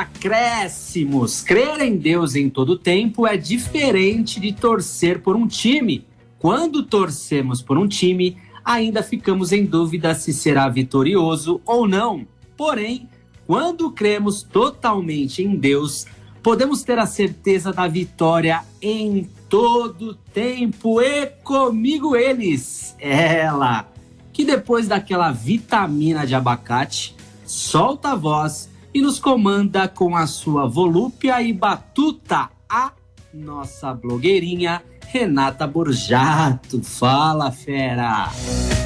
Acréscimos. Crer em Deus em todo tempo é diferente de torcer por um time. Quando torcemos por um time, ainda ficamos em dúvida se será vitorioso ou não. Porém, quando cremos totalmente em Deus, podemos ter a certeza da vitória em todo tempo. E comigo eles, ela, que depois daquela vitamina de abacate, solta a voz e nos comanda com a sua volúpia e batuta, a nossa blogueirinha Renata Borjato. Fala, fera!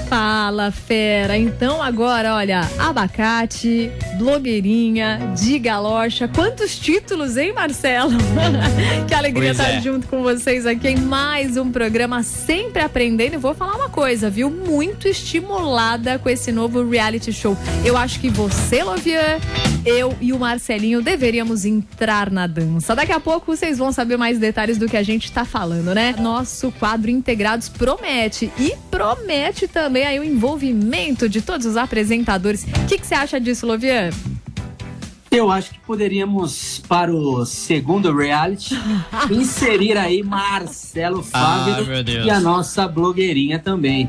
Fala, fera! Então agora, olha, abacate, blogueirinha, de galocha. Quantos títulos, hein, Marcelo? que alegria Pois estar é. junto com vocês aqui em mais um programa Sempre Aprendendo. E vou falar uma coisa, viu? Muito estimulada com esse novo reality show. Eu acho que você, Lovian, eu e o Marcelinho deveríamos entrar na dança. Daqui a pouco vocês vão saber mais detalhes do que a gente tá falando, né? Nosso quadro Integrados promete e promete também aí o envolvimento de todos os apresentadores. O que que você acha disso, Lovian? Eu acho que poderíamos, para o segundo reality, inserir aí Marcelo Fábio meu Deus. e a nossa blogueirinha também.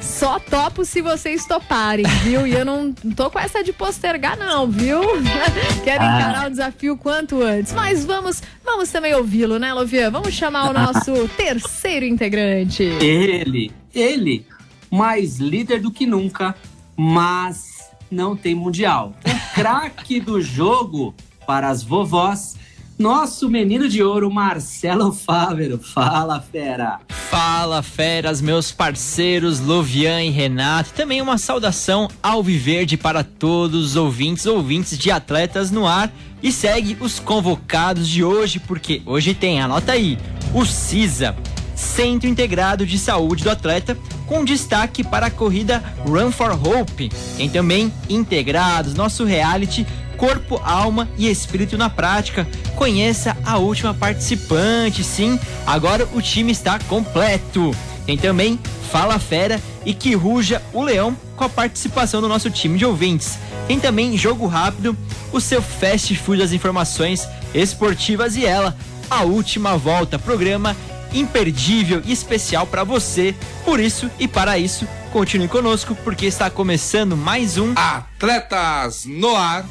Só topo se vocês toparem, viu? E eu não tô com essa de postergar, não, viu? Quero Ah. encarar o desafio quanto antes. Mas vamos, vamos também ouvi-lo, né, Lovian? Vamos chamar o nosso terceiro integrante. Ele, ele, mais líder do que nunca, mas não tem mundial. Craque do jogo para as vovós, nosso menino de ouro, Marcelo Fávero. Fala, fera! Fala, feras, meus parceiros Lovian e Renato. Também uma saudação ao Viverde para todos os ouvintes, ouvintes de Atletas no Ar. E segue os convocados de hoje, porque hoje tem, anota aí, o CISA, Centro Integrado de Saúde do Atleta, com destaque para a corrida Run for Hope. Tem também integrados, nosso reality Corpo, Alma e Espírito na Prática. Conheça a última participante, sim. Agora o time está completo. Tem também Fala Fera e Que Ruja o Leão com a participação do nosso time de ouvintes. Tem também Jogo Rápido, o seu fast food das informações esportivas e ela, a última volta, programa imperdível e especial para você. Por isso e para isso, continue conosco porque está começando mais um Atletas no Ar.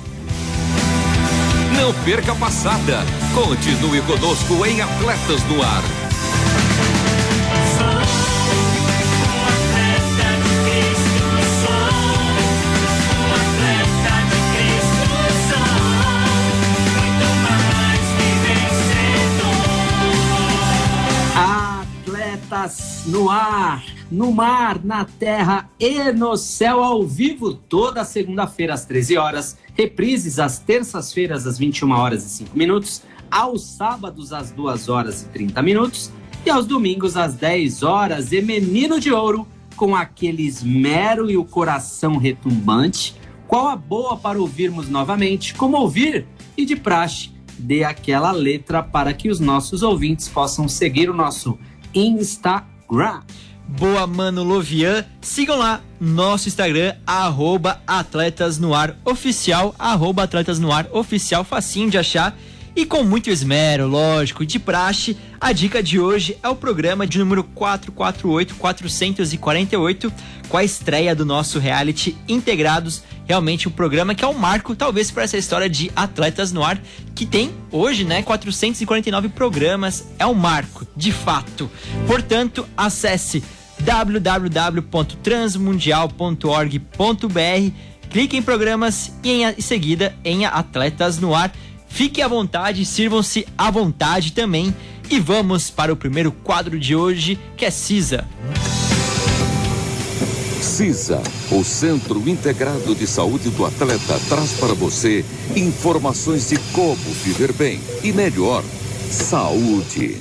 Não perca a passada. Continue conosco em Atletas no Ar. No ar, no mar, na terra e no céu, ao vivo, toda segunda-feira às 13 horas, reprises às terças-feiras às 21 horas e 5 minutos, aos sábados às 2 horas e 30 minutos. E aos domingos às 10 horas. E Menino de Ouro, com aquele esmero e o coração retumbante, qual a boa para ouvirmos novamente, como ouvir e de praxe, dê aquela letra para que os nossos ouvintes possam seguir o nosso Instagram. Boa Mano Lovian. Sigam lá nosso Instagram, arroba Atletas no Ar Oficial, arroba Atletas no Ar Oficial, facinho de achar. E com muito esmero, lógico, de praxe, a dica de hoje é o programa de número 448, 448, com a estreia do nosso reality Integrados. Realmente um programa que é um marco, talvez, para essa história de Atletas no Ar, que tem hoje, né, 449 programas. É um marco, de fato. Portanto, acesse www.transmundial.org.br, clique em programas e em seguida em Atletas no Ar. Fiquem à vontade, sirvam-se à vontade também. E vamos para o primeiro quadro de hoje, que é CISA. CISA, o Centro Integrado de Saúde do Atleta, traz para você informações de como viver bem e melhor. Saúde.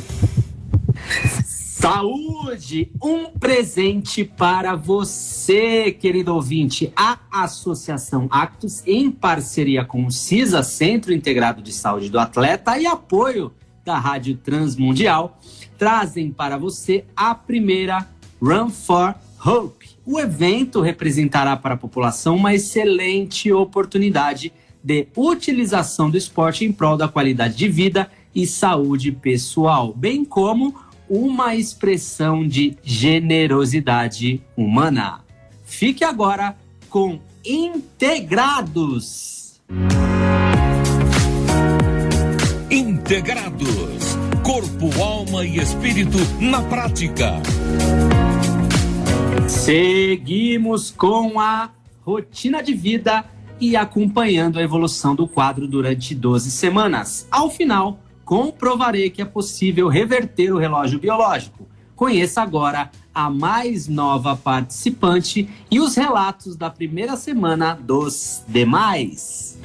Saúde, um presente para você, querido ouvinte. A Associação Actos, em parceria com o CISA, Centro Integrado de Saúde do Atleta, e apoio da Rádio Transmundial, trazem para você a primeira Run for Hope. O evento representará para a população uma excelente oportunidade de utilização do esporte em prol da qualidade de vida e saúde pessoal, bem como uma expressão de generosidade humana. Fique agora com Integrados. Integrados. Corpo, alma e espírito na prática. Seguimos com a rotina de vida e acompanhando a evolução do quadro durante 12 semanas. Ao final, comprovarei que é possível reverter o relógio biológico. Conheça agora a mais nova participante e os relatos da primeira semana dos demais.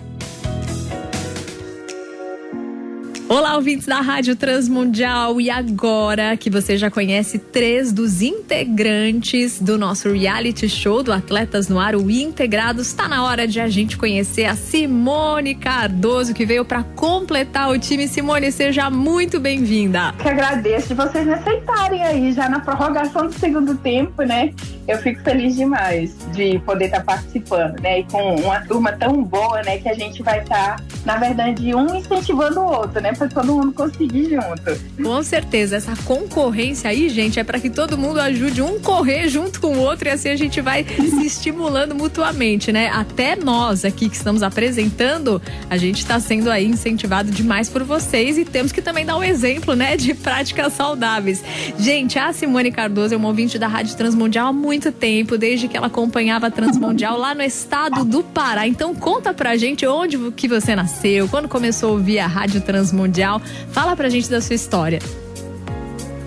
Olá, ouvintes da Rádio Transmundial. E agora que você já conhece três dos integrantes do nosso reality show do Atletas no Ar, o Integrados, está na hora de a gente conhecer a Simone Cardoso, que veio para completar o time. Simone, seja muito bem-vinda. Que agradeço de vocês me aceitarem aí, já na prorrogação do segundo tempo, né? Eu fico feliz demais de poder estar participando, né? E com uma turma tão boa, né? Que a gente vai estar, na verdade, um incentivando o outro, né? Para todo mundo conseguir junto. Com certeza, essa concorrência aí, gente, é para que todo mundo ajude um correr junto com o outro e assim a gente vai se estimulando mutuamente, né? Até nós aqui que estamos apresentando, a gente está sendo aí incentivado demais por vocês e temos que também dar um exemplo, né, de práticas saudáveis. Gente, a Simone Cardoso é uma ouvinte da Rádio Transmundial há muito tempo, desde que ela acompanhava a Transmundial lá no estado do Pará. Então conta pra gente onde que você nasceu, quando começou a ouvir a Rádio Transmundial Mundial. Fala pra gente da sua história.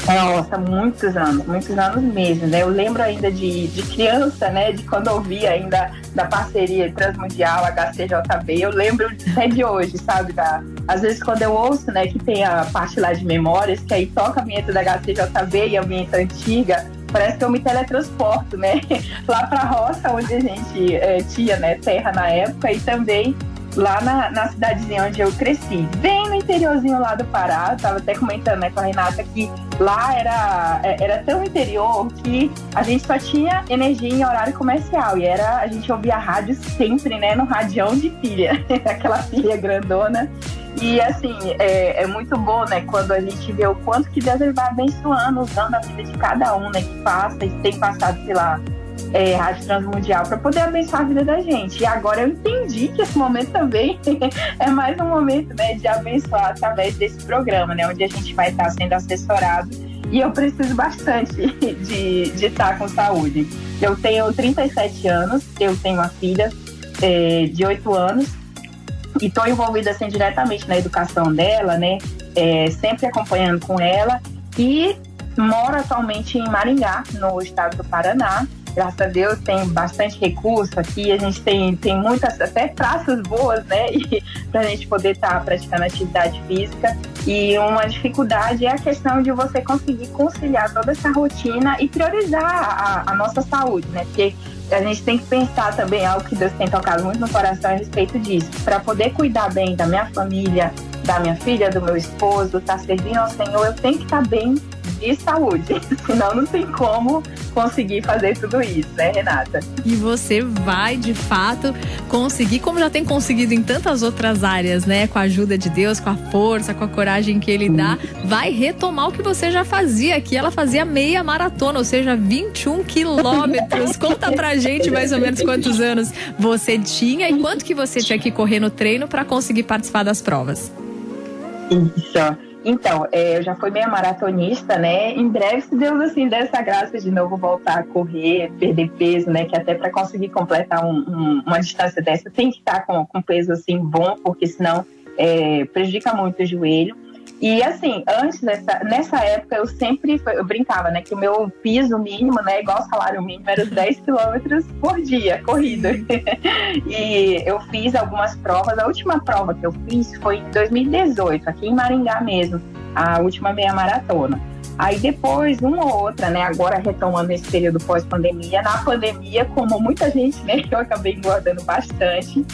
Nossa, muitos anos, muitos anos mesmo, né? Eu lembro ainda de, de criança, né? De quando eu via ainda da parceria Transmundial, HCJB, eu lembro até de hoje, sabe? Da, às vezes quando eu ouço, né, que tem a parte lá de memórias, que aí toca a vinheta da HCJB e a vinheta antiga, parece que eu me teletransporto, né? Lá pra roça, onde a gente é, tinha, né, terra na época, e também lá na, na cidadezinha onde eu cresci, bem no interiorzinho lá do Pará. Eu tava até comentando né, com a Renata que lá era, é, era tão interior que a gente só tinha energia em horário comercial e era a gente ouvia rádio sempre, né, no radião de pilha, aquela pilha grandona. E assim, é, é, muito bom, né, quando a gente vê o quanto que Deus vai abençoando, usando a vida de cada um, né, que passa e tem passado, sei lá, é, Rádio Transmundial para poder abençoar a vida da gente. E agora eu entendi que esse momento também é mais um momento né, de abençoar através desse programa, né, onde a gente vai estar sendo assessorado. E eu preciso bastante de, de estar com saúde. Eu tenho 37 anos, eu tenho uma filha é, de 8 anos e estou envolvida assim, diretamente na educação dela, né? É, sempre acompanhando com ela. E moro atualmente em Maringá, no estado do Paraná graças a Deus tem bastante recurso aqui, a gente tem, tem muitas, até praças boas, né, para a gente poder estar tá praticando atividade física. E uma dificuldade é a questão de você conseguir conciliar toda essa rotina e priorizar a, a nossa saúde, né, porque a gente tem que pensar também algo que Deus tem tocado muito no coração a respeito disso. Para poder cuidar bem da minha família, da minha filha, do meu esposo, estar tá servindo ao Senhor, eu tenho que estar tá bem de saúde. Senão não tem como conseguir fazer tudo isso, né, Renata? E você vai, de fato, conseguir, como já tem conseguido em tantas outras áreas, né? Com a ajuda de Deus, com a força, com a coragem que Ele dá, vai retomar o que você já fazia aqui. Ela fazia meia maratona, ou seja, 21 quilômetros. Conta pra gente mais ou menos quantos anos você tinha e quanto que você tinha que correr no treino para conseguir participar das provas. Isso. Então, é, eu já fui meia maratonista, né? Em breve, se Deus assim der essa graça de novo voltar a correr, perder peso, né? Que até para conseguir completar um, um, uma distância dessa tem que estar com, com peso assim bom, porque senão é, prejudica muito o joelho. E assim, antes dessa, nessa época eu sempre eu brincava, né, que o meu piso mínimo, né, igual salário mínimo, era 10 quilômetros por dia, corrida. e eu fiz algumas provas. A última prova que eu fiz foi em 2018, aqui em Maringá mesmo, a última meia maratona. Aí depois, uma ou outra, né? Agora retomando esse período pós-pandemia, na pandemia, como muita gente, né? Eu acabei engordando bastante.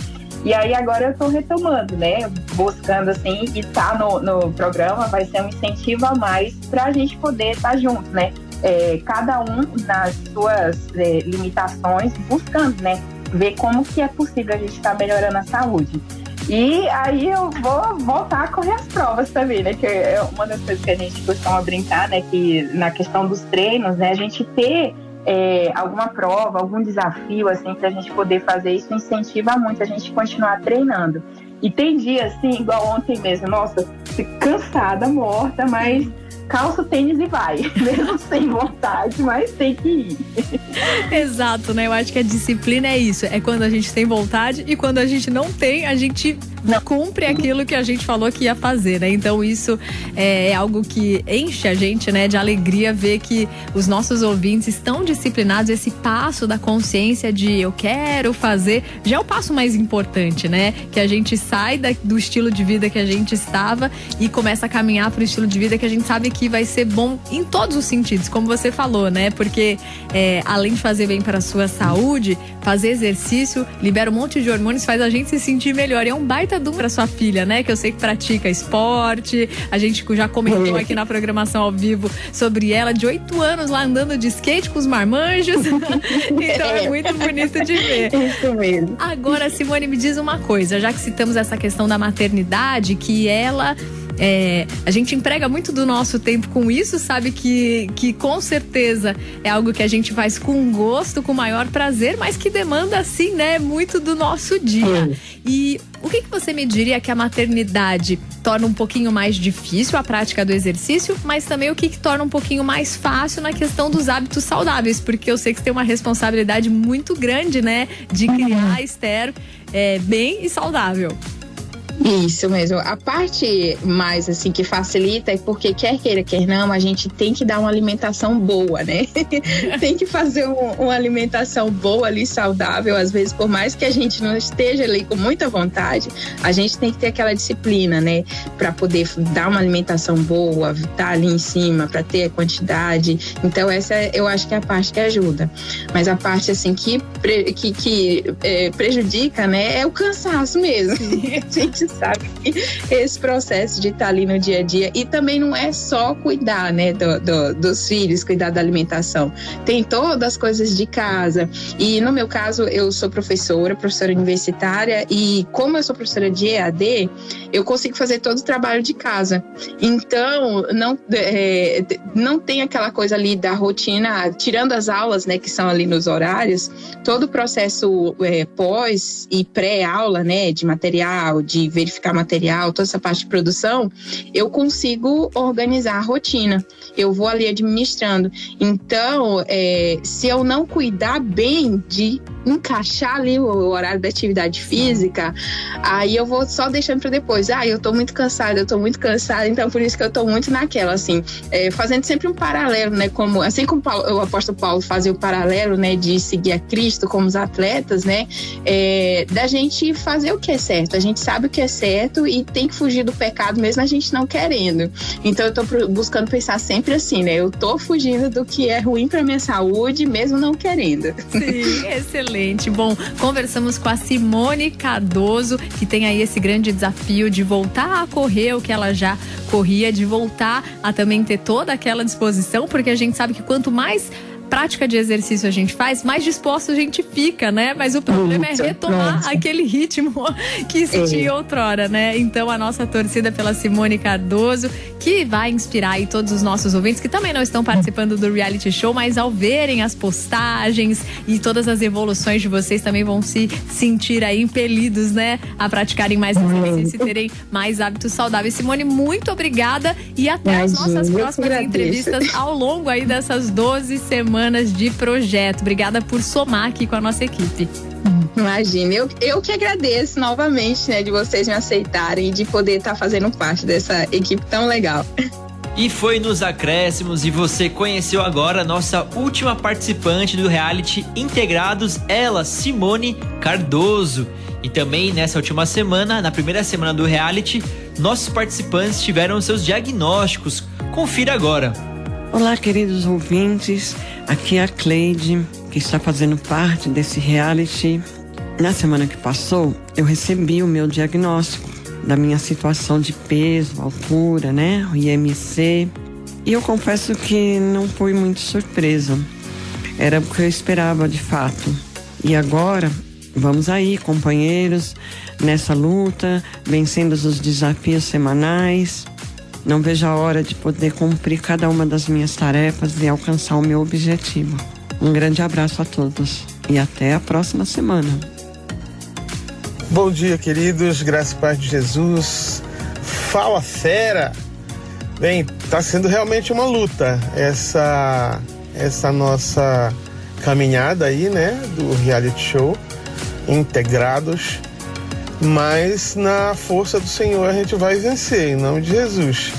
E aí agora eu estou retomando, né? Buscando assim, e tá no, no programa vai ser um incentivo a mais para a gente poder estar tá junto, né? É, cada um nas suas é, limitações, buscando, né? Ver como que é possível a gente estar tá melhorando a saúde. E aí eu vou voltar a correr as provas também, né? Que é uma das coisas que a gente costuma brincar, né? Que na questão dos treinos, né? A gente ter é, alguma prova, algum desafio, assim, para a gente poder fazer isso, incentiva muito a gente continuar treinando. E tem dia, assim, igual ontem mesmo, nossa, cansada, morta, mas calça o tênis e vai, mesmo sem vontade, mas tem que ir. Exato, né? Eu acho que a disciplina é isso, é quando a gente tem vontade e quando a gente não tem, a gente. Cumpre aquilo que a gente falou que ia fazer, né? Então isso é, é algo que enche a gente, né, de alegria ver que os nossos ouvintes estão disciplinados. Esse passo da consciência de eu quero fazer já é o passo mais importante, né? Que a gente sai da, do estilo de vida que a gente estava e começa a caminhar para o estilo de vida que a gente sabe que vai ser bom em todos os sentidos, como você falou, né? Porque é, além de fazer bem para a sua saúde, fazer exercício libera um monte de hormônios, faz a gente se sentir melhor. E é um baita baita para sua filha, né? Que eu sei que pratica esporte. A gente já comentou aqui na programação ao vivo sobre ela, de oito anos lá andando de skate com os marmanjos. então é muito bonito de ver. Isso mesmo. Agora, Simone, me diz uma coisa, já que citamos essa questão da maternidade, que ela é, a gente emprega muito do nosso tempo com isso, sabe que, que com certeza é algo que a gente faz com gosto, com maior prazer, mas que demanda, assim, né, muito do nosso dia. E o que, que você me diria que a maternidade torna um pouquinho mais difícil a prática do exercício, mas também o que, que torna um pouquinho mais fácil na questão dos hábitos saudáveis? Porque eu sei que você tem uma responsabilidade muito grande, né, de criar a Esther é, bem e saudável. Isso mesmo. A parte mais assim que facilita é porque quer queira, quer não, a gente tem que dar uma alimentação boa, né? tem que fazer um, uma alimentação boa ali, saudável. Às vezes, por mais que a gente não esteja ali com muita vontade, a gente tem que ter aquela disciplina, né? Para poder dar uma alimentação boa, estar tá ali em cima, para ter a quantidade. Então, essa eu acho que é a parte que ajuda. Mas a parte assim que, que, que é, prejudica, né, é o cansaço mesmo. a gente sabe esse processo de estar tá ali no dia a dia. E também não é só cuidar, né, do, do, dos filhos, cuidar da alimentação. Tem todas as coisas de casa. E no meu caso, eu sou professora, professora universitária, e como eu sou professora de EAD, eu consigo fazer todo o trabalho de casa. Então, não, é, não tem aquela coisa ali da rotina, tirando as aulas, né, que são ali nos horários, todo o processo é, pós e pré-aula, né, de material, de verificar material, toda essa parte de produção, eu consigo organizar a rotina. Eu vou ali administrando. Então, é, se eu não cuidar bem de encaixar ali o horário da atividade física, aí eu vou só deixando para depois. Ah, eu tô muito cansada, eu tô muito cansada, então por isso que eu tô muito naquela, assim, é, fazendo sempre um paralelo, né? Como, assim como Paulo, o apóstolo Paulo fazia o paralelo, né, de seguir a Cristo como os atletas, né? É, da gente fazer o que é certo. A gente sabe o que é certo e tem que fugir do pecado mesmo a gente não querendo. Então eu tô buscando pensar sempre assim, né? Eu tô fugindo do que é ruim para minha saúde, mesmo não querendo. Sim, excelente. Bom, conversamos com a Simone Cardoso, que tem aí esse grande desafio de voltar a correr o que ela já corria, de voltar a também ter toda aquela disposição, porque a gente sabe que quanto mais prática de exercício a gente faz, mais disposto a gente fica, né? Mas o problema é retomar aquele ritmo que existia é. outrora, né? Então a nossa torcida pela Simone Cardoso, que vai inspirar aí todos os nossos ouvintes que também não estão participando do reality show, mas ao verem as postagens e todas as evoluções de vocês também vão se sentir aí impelidos, né? A praticarem mais exercício e terem mais hábitos saudáveis. Simone, muito obrigada e até Imagina, as nossas próximas entrevistas ao longo aí dessas 12 semanas semanas de projeto. Obrigada por somar aqui com a nossa equipe. Imagina, eu, eu que agradeço novamente, né, de vocês me aceitarem e de poder estar tá fazendo parte dessa equipe tão legal. E foi nos acréscimos e você conheceu agora a nossa última participante do reality Integrados, ela, Simone Cardoso. E também nessa última semana, na primeira semana do reality, nossos participantes tiveram seus diagnósticos. Confira agora. Olá, queridos ouvintes. Aqui é a Cleide, que está fazendo parte desse reality. Na semana que passou, eu recebi o meu diagnóstico da minha situação de peso, altura, né? O IMC. E eu confesso que não fui muito surpresa. Era o que eu esperava de fato. E agora, vamos aí, companheiros, nessa luta, vencendo os desafios semanais. Não vejo a hora de poder cumprir cada uma das minhas tarefas e alcançar o meu objetivo. Um grande abraço a todos e até a próxima semana. Bom dia, queridos. Graças e paz de Jesus. Fala, fera! Bem, está sendo realmente uma luta essa essa nossa caminhada aí, né, do reality show integrados, mas na força do Senhor a gente vai vencer, em nome de Jesus.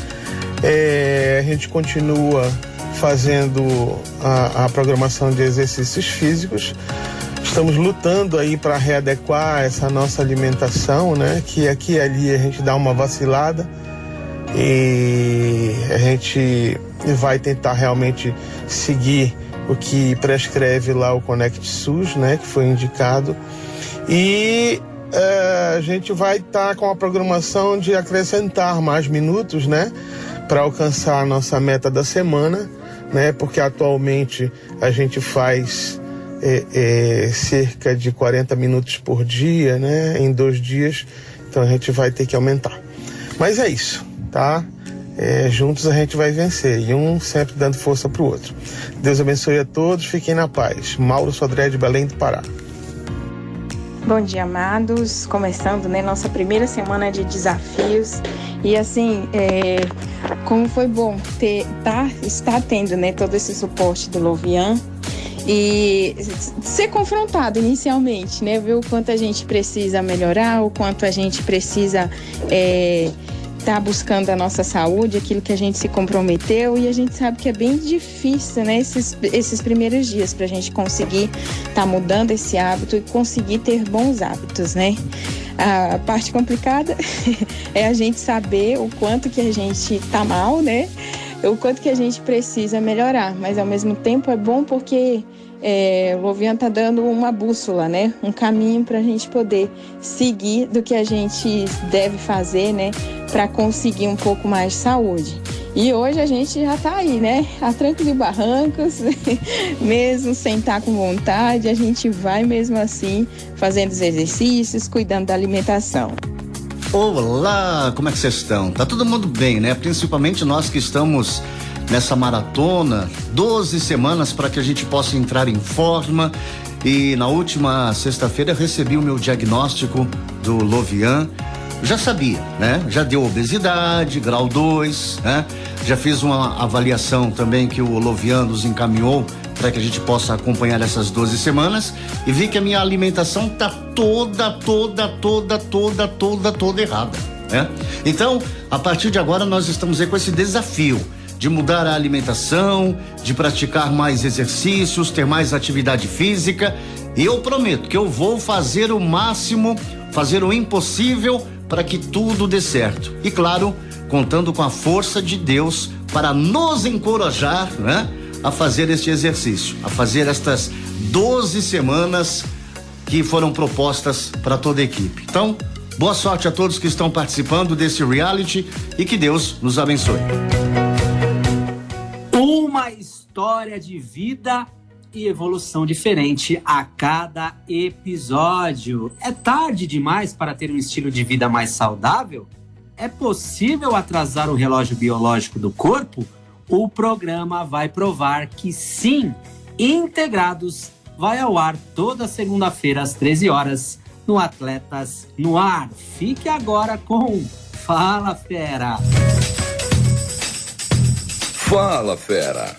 É, a gente continua fazendo a, a programação de exercícios físicos, Estamos lutando aí para readequar essa nossa alimentação, né? Que aqui e ali a gente dá uma vacilada e a gente vai tentar realmente seguir o que prescreve lá o Connect SUS, né? Que foi indicado e é, a gente vai estar tá com a programação de acrescentar mais minutos, né? Para alcançar a nossa meta da semana, né? Porque atualmente a gente faz é, é, cerca de 40 minutos por dia, né? Em dois dias. Então a gente vai ter que aumentar. Mas é isso, tá? É, juntos a gente vai vencer e um sempre dando força para o outro. Deus abençoe a todos, fiquem na paz. Mauro Sodré de Belém do Pará. Bom dia, amados. Começando, né, nossa primeira semana de desafios. E assim, é, como foi bom ter, tá, estar tendo, né, todo esse suporte do Lovian e ser confrontado inicialmente, né? Ver o quanto a gente precisa melhorar, o quanto a gente precisa é, tá buscando a nossa saúde, aquilo que a gente se comprometeu e a gente sabe que é bem difícil, né? Esses, esses primeiros dias para a gente conseguir tá mudando esse hábito e conseguir ter bons hábitos, né? A parte complicada é a gente saber o quanto que a gente tá mal, né? O quanto que a gente precisa melhorar, mas ao mesmo tempo é bom porque é, o Lovian está dando uma bússola, né? Um caminho para a gente poder seguir do que a gente deve fazer, né? Para conseguir um pouco mais de saúde. E hoje a gente já está aí, né? A trancos e barrancos, mesmo sem estar tá com vontade, a gente vai mesmo assim fazendo os exercícios, cuidando da alimentação. Olá, como é que vocês estão? Tá todo mundo bem, né? Principalmente nós que estamos nessa maratona, 12 semanas para que a gente possa entrar em forma. E na última sexta-feira recebi o meu diagnóstico do Lovian. Já sabia, né? Já deu obesidade, grau 2, né? Já fiz uma avaliação também que o Lovian nos encaminhou para que a gente possa acompanhar essas 12 semanas e vi que a minha alimentação tá toda, toda, toda, toda, toda, toda errada, né? Então, a partir de agora nós estamos aí com esse desafio de mudar a alimentação, de praticar mais exercícios, ter mais atividade física. E eu prometo que eu vou fazer o máximo, fazer o impossível para que tudo dê certo. E claro, contando com a força de Deus para nos encorajar, né? A fazer este exercício, a fazer estas 12 semanas que foram propostas para toda a equipe. Então, boa sorte a todos que estão participando desse reality e que Deus nos abençoe história de vida e evolução diferente a cada episódio. É tarde demais para ter um estilo de vida mais saudável? É possível atrasar o relógio biológico do corpo? O programa vai provar que sim. Integrados vai ao ar toda segunda-feira às 13 horas no Atletas no Ar. Fique agora com Fala Fera. Fala Fera.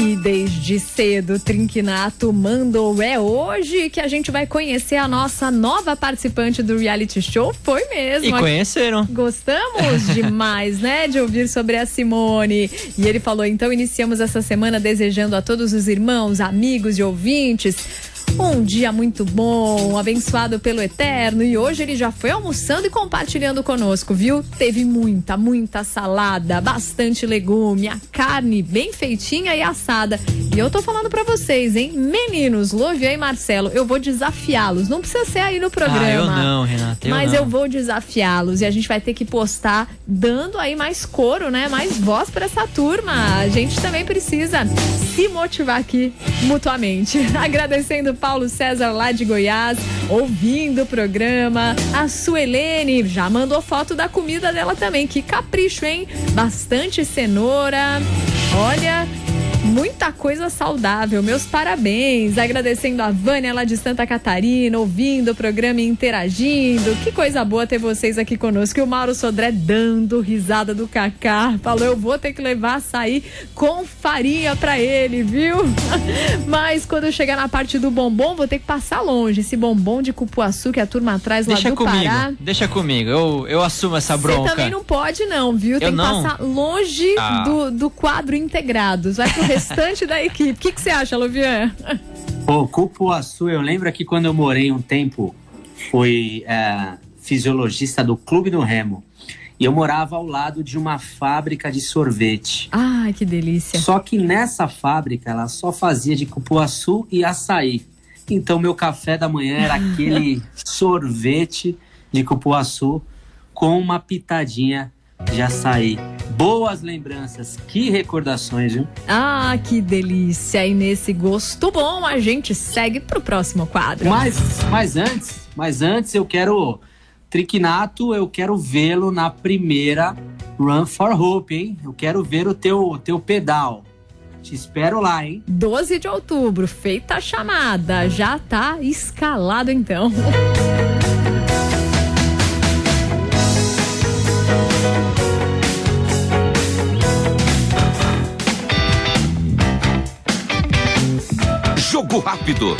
E desde cedo, Trinquinato mandou. É hoje que a gente vai conhecer a nossa nova participante do reality show. Foi mesmo. E conheceram. Gostamos demais, né, de ouvir sobre a Simone. E ele falou: então iniciamos essa semana desejando a todos os irmãos, amigos e ouvintes um dia muito bom, abençoado pelo Eterno. E hoje ele já foi almoçando e compartilhando conosco, viu? Teve muita, muita salada, bastante legume, a carne bem feitinha e assada. E eu tô falando para vocês, hein? Meninos, Lovia e Marcelo, eu vou desafiá-los. Não precisa ser aí no programa. Ah, eu não, Renata. Eu mas não. eu vou desafiá-los e a gente vai ter que postar dando aí mais coro, né? Mais voz para essa turma. A gente também precisa se motivar aqui mutuamente. Agradecendo Paulo César lá de Goiás, ouvindo o programa. A Suelene já mandou foto da comida dela também. Que capricho, hein? Bastante cenoura. Olha, muita coisa saudável. Meus parabéns. Agradecendo a Vânia lá de Santa Catarina, ouvindo o programa e interagindo. Que coisa boa ter vocês aqui conosco. E o Mauro Sodré dando risada do Cacá. Falou: eu vou ter que levar açaí com farinha pra ele, viu? Mas quando eu chegar na parte do bombom, vou ter que passar longe. Esse bombom de cupuaçu que a turma traz Deixa lá do comigo. Pará. Deixa comigo. Eu, eu assumo essa Você bronca. também não pode, não, viu? Tem Eu que não? passar longe Ah. do, do quadro integrados. Vai pro restante da equipe. O que que você acha, Luvian? Pô, cupuaçu, eu lembro que quando eu morei um tempo, fui é, fisiologista do Clube do Remo. E eu morava ao lado de uma fábrica de sorvete. Ai, que delícia. Só que nessa fábrica ela só fazia de cupuaçu e açaí. Então meu café da manhã era aquele sorvete de cupuaçu com uma pitadinha de açaí. Boas lembranças, que recordações, viu? Ah, que delícia. E nesse gosto bom, a gente segue pro próximo quadro. Mas, mas antes, mas antes eu quero Triquinato, eu quero vê-lo na primeira Run for Hope, hein? Eu quero ver o teu teu pedal. Te espero lá, hein? 12 de outubro, feita a chamada. Já tá escalado então. Jogo rápido.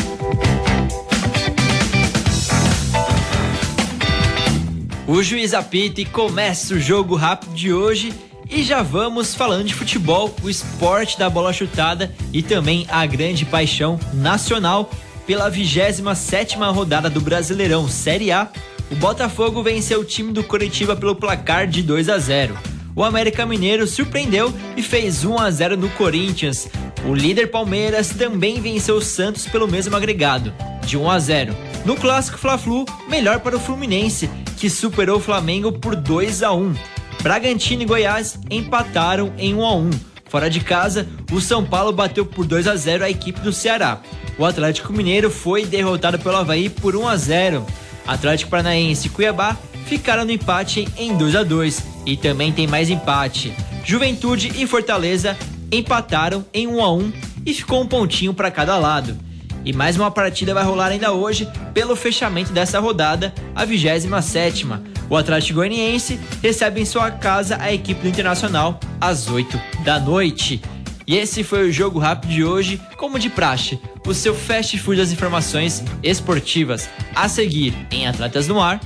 O juiz apita e começa o jogo rápido de hoje. E já vamos falando de futebol, o esporte da bola chutada e também a grande paixão nacional pela 27ª rodada do Brasileirão Série A. O Botafogo venceu o time do Coritiba pelo placar de 2 a 0. O América Mineiro surpreendeu e fez 1 a 0 no Corinthians. O líder Palmeiras também venceu o Santos pelo mesmo agregado, de 1 a 0. No clássico Fla-Flu, melhor para o Fluminense, que superou o Flamengo por 2 a 1. Bragantino e Goiás empataram em 1 a 1. Fora de casa, o São Paulo bateu por 2 a 0 a equipe do Ceará. O Atlético Mineiro foi derrotado pelo Havaí por 1 a 0. Atlético Paranaense e Cuiabá ficaram no empate em 2 a 2 e também tem mais empate. Juventude e Fortaleza empataram em 1 a 1 e ficou um pontinho para cada lado. E mais uma partida vai rolar ainda hoje pelo fechamento dessa rodada, a 27ª. O Atlético Goianiense recebe em sua casa a equipe do Internacional às 8 da noite. E esse foi o jogo rápido de hoje, como de praxe, o seu fast food das informações esportivas. A seguir em Atletas no Ar.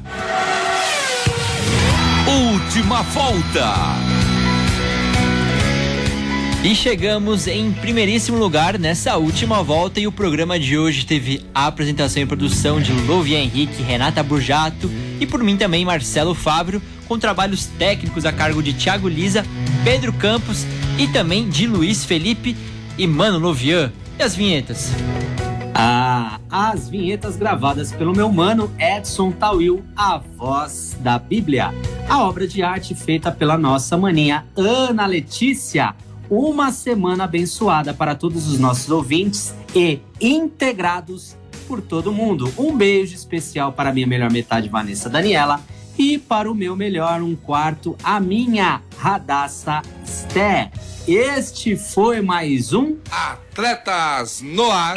Última volta. E chegamos em primeiríssimo lugar nessa última volta e o programa de hoje teve a apresentação e produção de Louvier Henrique, Renata Burjato e por mim também Marcelo Fábio, com trabalhos técnicos a cargo de Thiago Lisa, Pedro Campos e também de Luiz Felipe e Mano Louvier. E as vinhetas? Ah, as vinhetas gravadas pelo meu mano Edson Tawil, a voz da Bíblia. A obra de arte feita pela nossa maninha Ana Letícia. Uma semana abençoada para todos os nossos ouvintes e integrados por todo mundo. Um beijo especial para minha melhor metade, Vanessa Daniela. E para o meu melhor um quarto, a minha Radassa Sté. Este foi mais um Atletas no ar.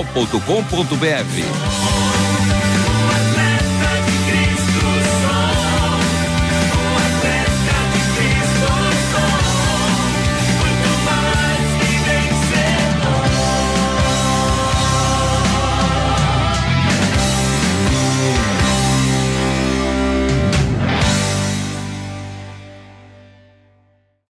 transmundial.com.br.